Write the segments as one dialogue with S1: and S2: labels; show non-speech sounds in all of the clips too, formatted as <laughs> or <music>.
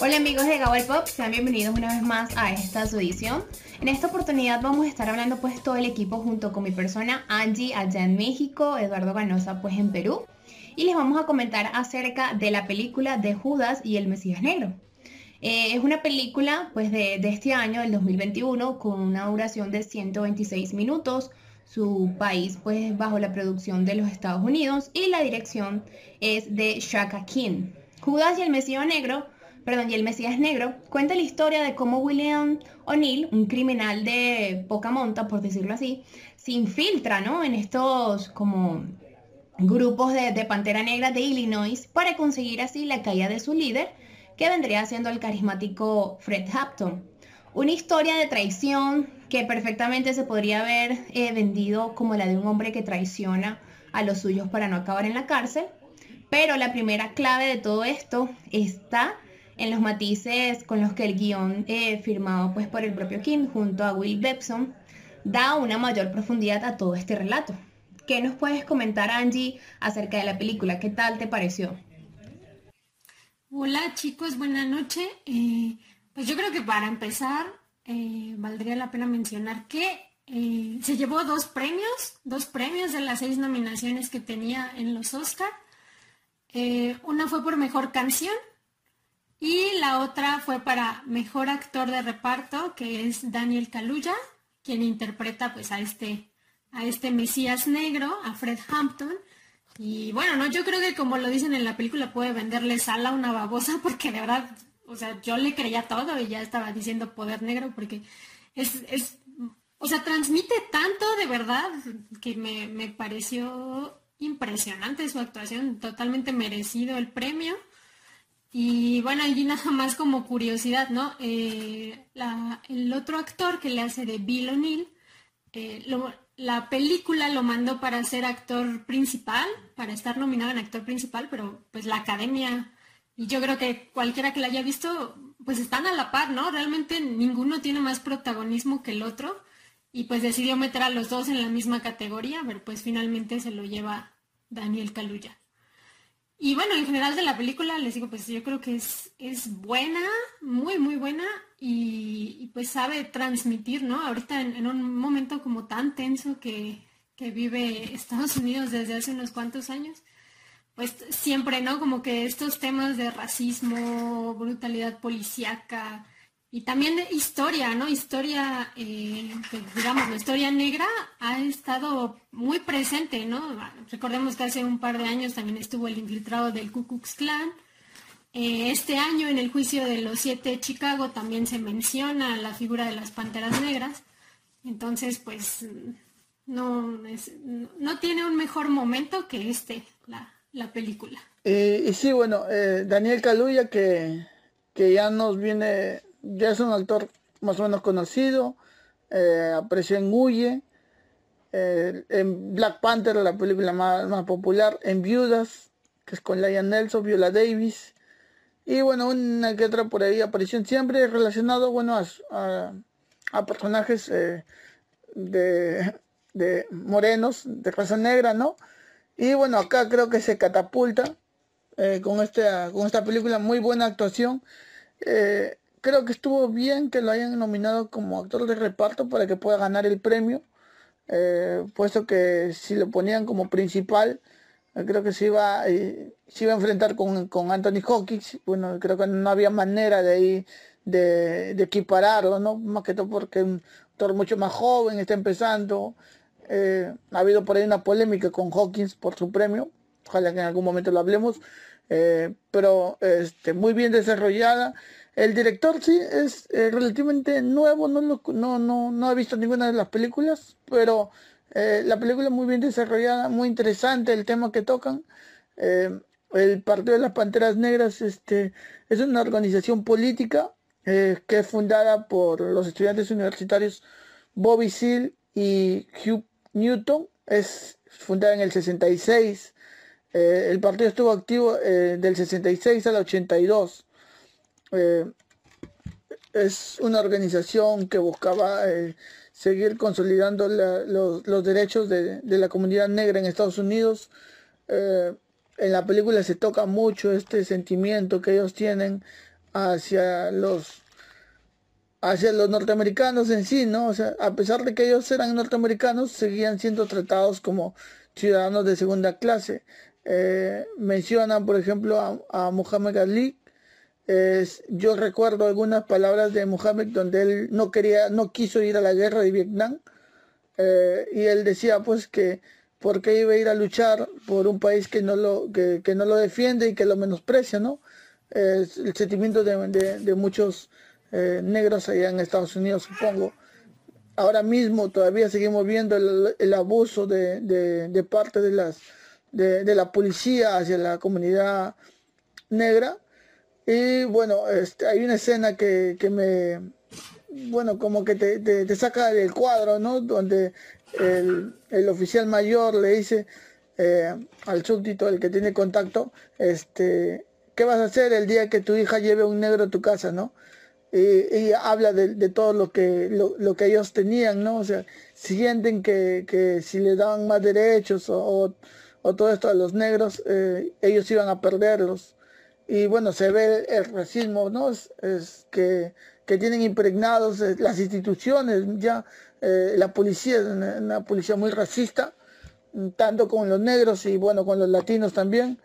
S1: Hola amigos de Gawal Pop, sean bienvenidos una vez más a esta su edición. En esta oportunidad vamos a estar hablando pues todo el equipo junto con mi persona Angie allá en México, Eduardo Ganosa pues en Perú. Y les vamos a comentar acerca de la película de Judas y el Mesías Negro. Eh, es una película pues de, este año, del 2021, con una duración de 126 minutos. Su país pues bajo la producción de los Estados Unidos y la dirección es de Shaka King. Judas y el Mesías Negro perdón, y el Mesías Negro, cuenta la historia de cómo William O'Neill, un criminal de poca monta, por decirlo así, se infiltra, ¿no? En estos como grupos de, de Pantera Negra de Illinois para conseguir así la caída de su líder, que vendría siendo el carismático Fred Hampton. Una historia de traición que perfectamente se podría haber eh, vendido como la de un hombre que traiciona a los suyos para no acabar en la cárcel. Pero la primera clave de todo esto está en los matices con los que el guion eh, firmado pues, por el propio King junto a Will Bebson da una mayor profundidad a todo este relato. ¿Qué nos puedes comentar, Angie, acerca de la película? ¿Qué tal te pareció?
S2: Hola chicos, buenas noches. Eh, pues yo creo que para empezar eh, valdría la pena mencionar que se llevó dos premios, dos premios de las seis nominaciones que tenía en los Oscar. Una fue por mejor canción y la otra fue para mejor actor de reparto, que es Daniel Kaluuya, quien interpreta pues a este, a este Mesías negro, a Fred Hampton. Y bueno, no, yo creo que como lo dicen en la película puede venderle sal a una babosa <laughs> porque de verdad, o sea, yo le creía todo y ya estaba diciendo poder negro porque es, es o sea, transmite tanto de verdad que me, me pareció impresionante su actuación, totalmente merecido el premio. Y bueno, allí nada más como curiosidad, ¿no? Eh, el otro actor que le hace de Bill O'Neill, eh, la película lo mandó para ser actor principal, para estar nominado en actor principal, pero pues la academia, y yo creo que cualquiera que la haya visto, pues están a la par, ¿no? Realmente ninguno tiene más protagonismo que el otro, y pues decidió meter a los dos en la misma categoría, pero pues finalmente se lo lleva Daniel Kaluuya. Y bueno, en general de la película les digo, pues yo creo que es, es buena, muy, muy buena y, pues sabe transmitir, ¿no? Ahorita en, un momento como tan tenso que, que, vive Estados Unidos desde hace unos cuantos años, pues siempre, ¿no? Como que estos temas de racismo, brutalidad policíaca, y también historia, ¿no? Historia, eh, digamos, la historia negra ha estado muy presente, ¿no? Recordemos que hace un par de años también estuvo el infiltrado del Ku Klux Klan. Eh, este año en el juicio de los siete de Chicago también se menciona la figura de las panteras negras. Entonces, pues, no, no tiene un mejor momento que este, la, la película.
S3: Eh, y sí, bueno, Daniel Caluya que, que ya nos viene ya es un actor más o menos conocido, eh, apareció en Huye, eh, en Black Panther, la película más, popular, en Viudas, que es con Lion Nelson, Viola Davis, y bueno, una que otra por ahí apareció siempre relacionado, bueno, a, personajes eh, de, de, morenos, de raza negra, ¿no? Y bueno, acá creo que se catapulta con, este, con esta película, muy buena actuación creo que estuvo bien que lo hayan nominado como actor de reparto para que pueda ganar el premio, eh, puesto que si lo ponían como principal, eh, creo que se iba, eh, se iba a enfrentar con, Anthony Hawkins, bueno, creo que no había manera de ahí de, equipararlo, ¿no? Más que todo porque un actor mucho más joven, está empezando, ha habido por ahí una polémica con Hawkins por su premio, ojalá que en algún momento lo hablemos, pero este, muy bien desarrollada. El director sí es eh, relativamente nuevo, no, no, no, no ha visto ninguna de las películas, pero eh, la película muy bien desarrollada, muy interesante el tema que tocan. Eh, el Partido de las Panteras Negras este, es una organización política que es fundada por los estudiantes universitarios Bobby Seale y Hugh Newton. Es fundada en el 66. el partido estuvo activo del 66 al 82. Eh, es una organización que buscaba eh, seguir consolidando los, derechos de, la comunidad negra en Estados Unidos. Eh, en la película se toca mucho este sentimiento que ellos tienen hacia los hacia los norteamericanos en sí, ¿no? O sea, a pesar de que ellos eran norteamericanos, seguían siendo tratados como ciudadanos de segunda clase. Mencionan, por ejemplo, a, a Muhammad Ali. Yo recuerdo algunas palabras de Muhammad donde él no quería, no quiso ir a la guerra de Vietnam. Eh, y él decía pues que porque iba a ir a luchar por un país que no lo, que, no lo defiende y que lo menosprecia, ¿no? Es el sentimiento de, muchos eh, negros allá en Estados Unidos, supongo. Ahora mismo todavía seguimos viendo el, abuso de, parte de, las, de, la policía hacia la comunidad negra. Y bueno, este, hay una escena que, me, bueno, como que te, te, saca del cuadro, ¿no? Donde el, oficial mayor le dice eh, al súbdito, el que tiene contacto, este, ¿qué vas a hacer el día que tu hija lleve un negro a tu casa, no? Y, habla de, todo lo que, lo, que ellos tenían, ¿no? O sea, sienten que, si le daban más derechos o, todo esto a los negros, eh, ellos iban a perderlos. Y bueno, se ve el racismo, ¿no? es que que tienen impregnados eh, las instituciones, ya eh, la policía es una, policía muy racista, mm, tanto con los negros y bueno, con los latinos también.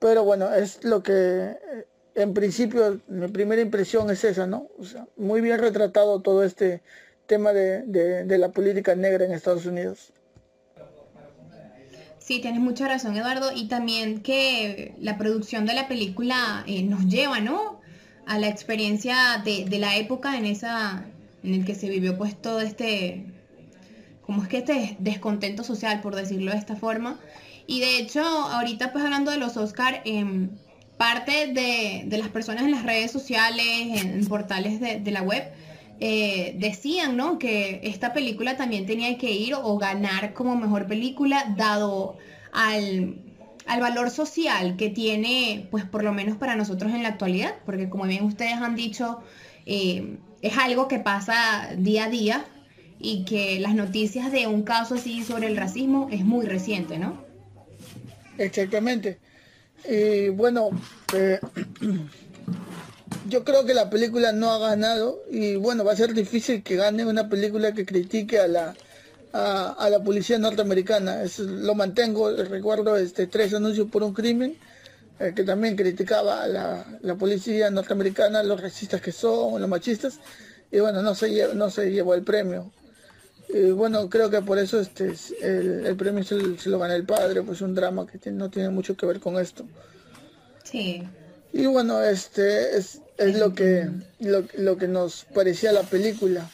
S3: Pero bueno, es lo que eh, en principio mi primera impresión es esa, ¿no? O sea, muy bien retratado todo este tema de, la política negra en Estados Unidos.
S1: Sí, tienes mucha razón, Eduardo. Y también que la producción de la película nos lleva, ¿no? a la experiencia de, la época en esa en el que se vivió pues todo este como es que este descontento social por decirlo de esta forma y de hecho ahorita pues hablando de los Oscar em, parte de, las personas en las redes sociales en, portales de, la web eh, decían ¿no? que esta película también tenía que ir o ganar como mejor película dado al al valor social que tiene, pues por lo menos para nosotros en la actualidad, porque como bien ustedes han dicho, eh, es algo que pasa día a día y que las noticias de un caso así sobre el racismo es muy reciente, ¿no?
S3: Exactamente. Y bueno, eh, <clears throat> yo creo que la película no ha ganado y bueno, va a ser difícil que gane una película que critique a la a, la policía norteamericana. Eso lo mantengo, recuerdo este, tres anuncios por un crimen, eh, que también criticaba a la, policía norteamericana, los racistas que son, los machistas, y bueno, no se, llevó, no se llevó el premio. Y bueno, creo que por eso este el, premio se, lo gana el padre, pues un drama que no tiene mucho que ver con esto.
S1: Sí.
S3: Y bueno, este es, es lo que lo, lo que nos parecía la película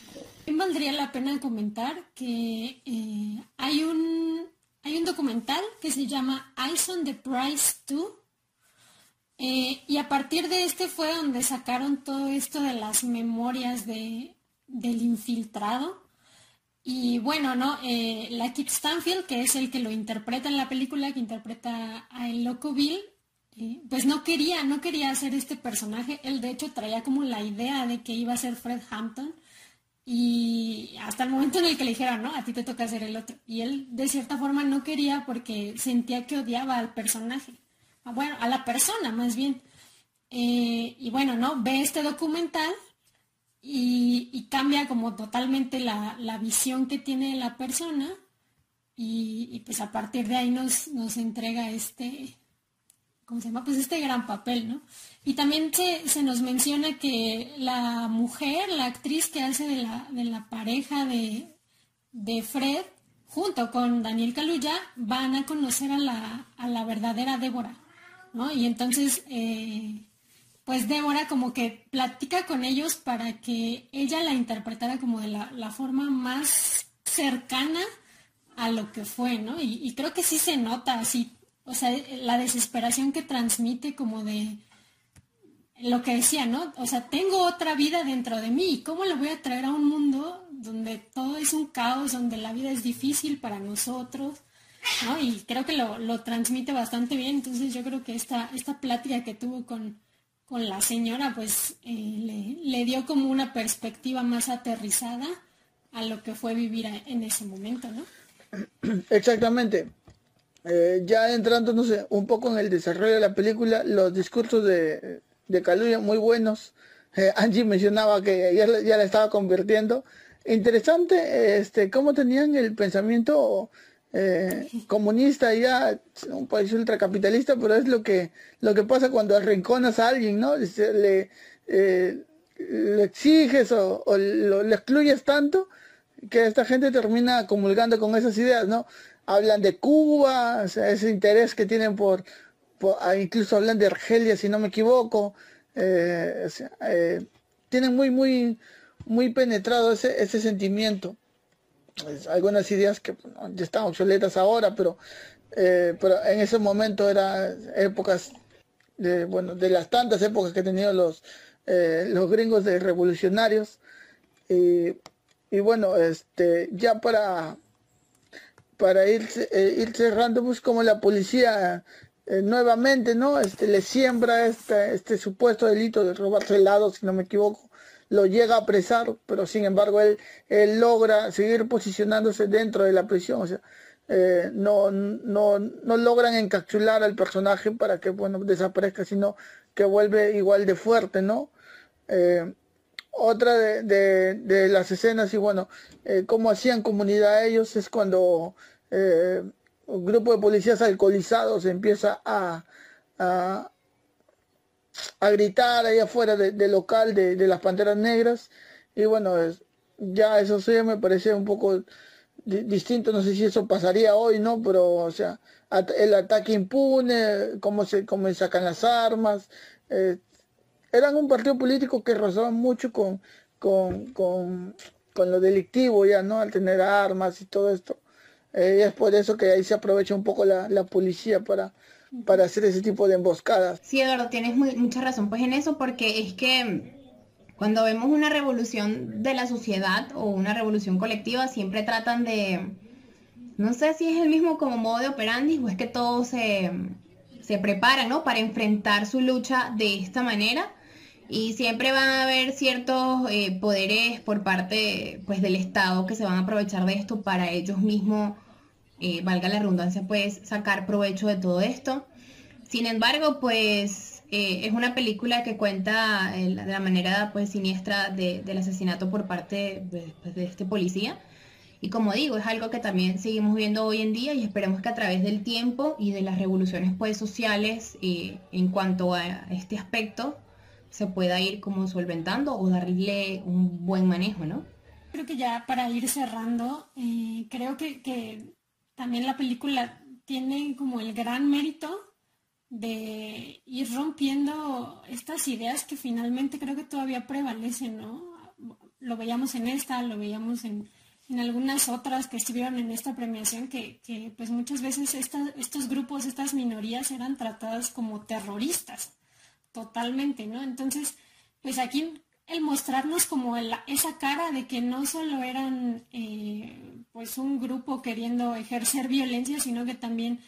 S2: valdría la pena comentar que eh, hay, un, hay un documental que se llama Eyes on the Price 2 eh, y a partir de este fue donde sacaron todo esto de las memorias de, del infiltrado. Y bueno, ¿no? Eh, la Kip Stanfield, que es el que lo interpreta en la película, que interpreta a el loco Bill, pues no quería, no quería hacer este personaje. Él de hecho traía como la idea de que iba a ser Fred Hampton y hasta el momento en el que le dijeron, no, a ti te toca hacer el otro. Y él de cierta forma no quería porque sentía que odiaba al personaje. Ah, bueno, a la persona más bien. Eh, y bueno, ¿no? Ve este documental y, cambia como totalmente la, visión que tiene la persona. Y, y, pues a partir de ahí nos, nos entrega este, ¿cómo se llama? Pues este gran papel, ¿no? Y también se, nos menciona que la mujer, la actriz que hace de la, de la pareja de, Fred, junto con Daniel Caluya, van a conocer a la, a la verdadera Débora, ¿no? Y entonces, eh, pues Débora como que platica con ellos para que ella la interpretara como de la, la forma más cercana a lo que fue, ¿no? Y creo que sí se nota así o sea, la desesperación que transmite como de lo que decía, ¿no? O sea, tengo otra vida dentro de mí. ¿Cómo lo voy a traer a un mundo donde todo es un caos, donde la vida es difícil para nosotros? ¿no? Y creo que lo, transmite bastante bien. Entonces yo creo que esta, esta plática que tuvo con, la señora, pues eh, le, le, dio como una perspectiva más aterrizada a lo que fue vivir en ese momento, ¿no?
S3: Exactamente. Eh, ya entrando, no sé, un poco en el desarrollo de la película, los discursos de, de muy buenos. Eh, Angie mencionaba que ya, ya la estaba convirtiendo. Interesante, este, cómo tenían el pensamiento eh, comunista ya, un país ultracapitalista, pero es lo que, lo que pasa cuando arrinconas a alguien, ¿no? Le, eh, exiges o, lo, le excluyes tanto que esta gente termina comulgando con esas ideas, ¿no? Hablan de Cuba, ese interés que tienen por, ah, incluso hablan de Argelia, si no me equivoco, eh, tienen muy, muy, muy penetrado ese, ese sentimiento. Algunas ideas que ya están obsoletas ahora, pero, eh, pero en ese momento eran épocas, de, bueno, de las tantas épocas que han tenido los, eh, los gringos de revolucionarios. Y, y, bueno, este, ya para, para ir, eh, ir cerrando, pues como la policía nuevamente, ¿no? Este, le siembra este, este supuesto delito de robarse helados, si no me equivoco, lo llega a apresar, pero sin embargo él, él logra seguir posicionándose dentro de la prisión. O sea, eh, no, no, no logran encapsular al personaje para que bueno desaparezca, sino que vuelve igual de fuerte, ¿no? Eh, otra de, de, las escenas, y bueno, eh, cómo hacían comunidad ellos, es cuando un grupo de policías alcoholizados empieza a, a gritar ahí afuera del local de, las Panteras Negras. Y bueno, ya eso sí me parece un poco distinto, no sé si eso pasaría hoy, ¿no? Pero, o sea, el ataque impune, cómo se, cómo sacan las armas. Eh, eran un partido político que rozaban mucho con, con, con, lo delictivo ya, ¿no? Al tener armas y todo esto. Eh, y es por eso que ahí se aprovecha un poco la, la policía para, para hacer ese tipo de emboscadas.
S1: Sí, Eduardo, tienes mucha razón pues en eso, porque es que cuando vemos una revolución de la sociedad o una revolución colectiva, siempre tratan de, no sé si es el mismo como modo de operandi o es que todos se, se preparan, ¿no? Para enfrentar su lucha de esta manera. Y siempre van a haber ciertos eh, poderes por parte pues, del Estado que se van a aprovechar de esto para ellos mismos eh, valga la redundancia, pues sacar provecho de todo esto. Sin embargo, pues eh, es una película que cuenta de la manera pues siniestra del asesinato por parte pues, de, este policía. Y como digo, es algo que también seguimos viendo hoy en día y esperemos que a través del tiempo y de las revoluciones pues sociales en cuanto a este aspecto se pueda ir como solventando o darle un buen manejo, ¿no?
S2: Creo que ya para ir cerrando, creo que, también la película tiene como el gran mérito de ir rompiendo estas ideas que finalmente creo que todavía prevalecen, ¿no? Lo veíamos en esta, lo veíamos en, algunas otras que estuvieron en esta premiación, que, pues muchas veces estos grupos, estas minorías eran tratadas como terroristas, totalmente, ¿no? Entonces, pues aquí el mostrarnos como esa cara de que no solo eran eh, pues un grupo queriendo ejercer violencia, sino que también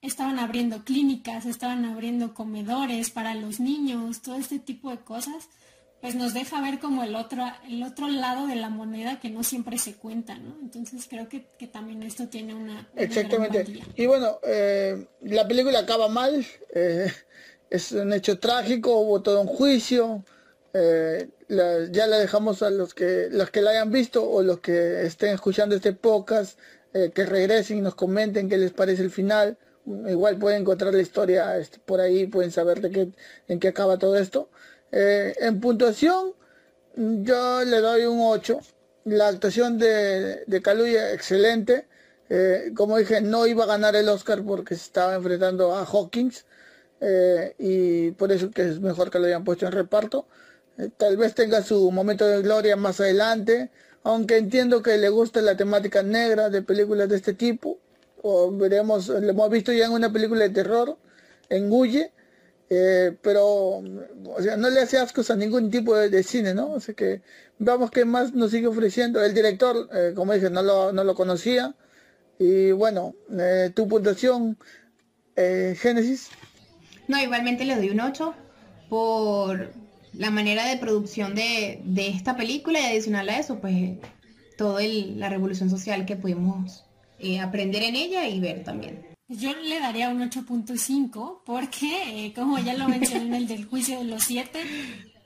S2: estaban abriendo clínicas, estaban abriendo comedores para los niños, todo este tipo de cosas, pues nos deja ver como el otro, el otro lado de la moneda que no siempre se cuenta, ¿no? Entonces creo que, también esto tiene una...
S3: Exactamente. y bueno, eh, la película acaba mal, eh, es un hecho trágico, hubo todo un juicio, eh, ya la dejamos a los que los que la hayan visto o los que estén escuchando este podcast eh, que regresen y nos comenten qué les parece el final. Igual pueden encontrar la historia este, por ahí pueden saber de qué en qué acaba todo esto. Eh, en puntuación yo le doy un 8 la actuación de, de excelente. Como dije no iba a ganar el Oscar porque se estaba enfrentando a Hawkins y por eso que es mejor que lo hayan puesto en reparto eh, tal vez tenga su momento de gloria más adelante, aunque entiendo que le gusta la temática negra de películas de este tipo, veremos, lo hemos visto ya en una película de terror, en eh, pero o sea, no le hace ascos a ningún tipo de, cine, ¿no? O sea que vamos qué más nos sigue ofreciendo. El director, eh, como dije, no lo, no lo conocía. Y bueno, tu puntuación, Génesis.
S1: No, igualmente le doy un 8 por la manera de producción de, esta película y adicional a eso, pues toda la revolución social que pudimos eh, aprender en ella y ver también.
S2: Yo le daría un 8.5 porque, eh, como ya lo mencioné en el del juicio de los siete,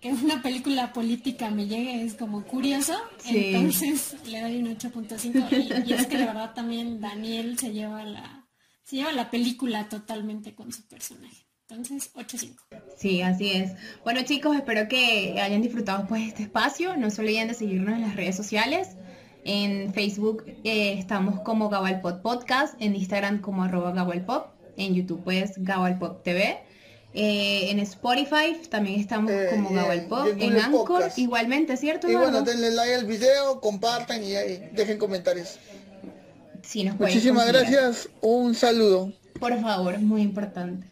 S2: que una película política me llegue es como curioso, entonces le doy un 8.5 y, es que de verdad también Daniel se lleva la se lleva la película totalmente con su personaje. Entonces, 8.5.
S1: Sí, así es. Bueno chicos, espero que hayan disfrutado pues este espacio. No se olviden de seguirnos en las redes sociales. En Facebook eh, estamos como Gabalpop Podcast, en Instagram como arroba Gabalpop, en YouTube pues Gabalpop TV. Eh, en Spotify también estamos eh, como Gabalpop, en Anchor igualmente, ¿cierto?
S3: Y bueno, denle like al video, compartan y dejen comentarios.
S1: Sí, nos
S3: Muchísimas gracias, un saludo.
S1: Por favor, muy importante.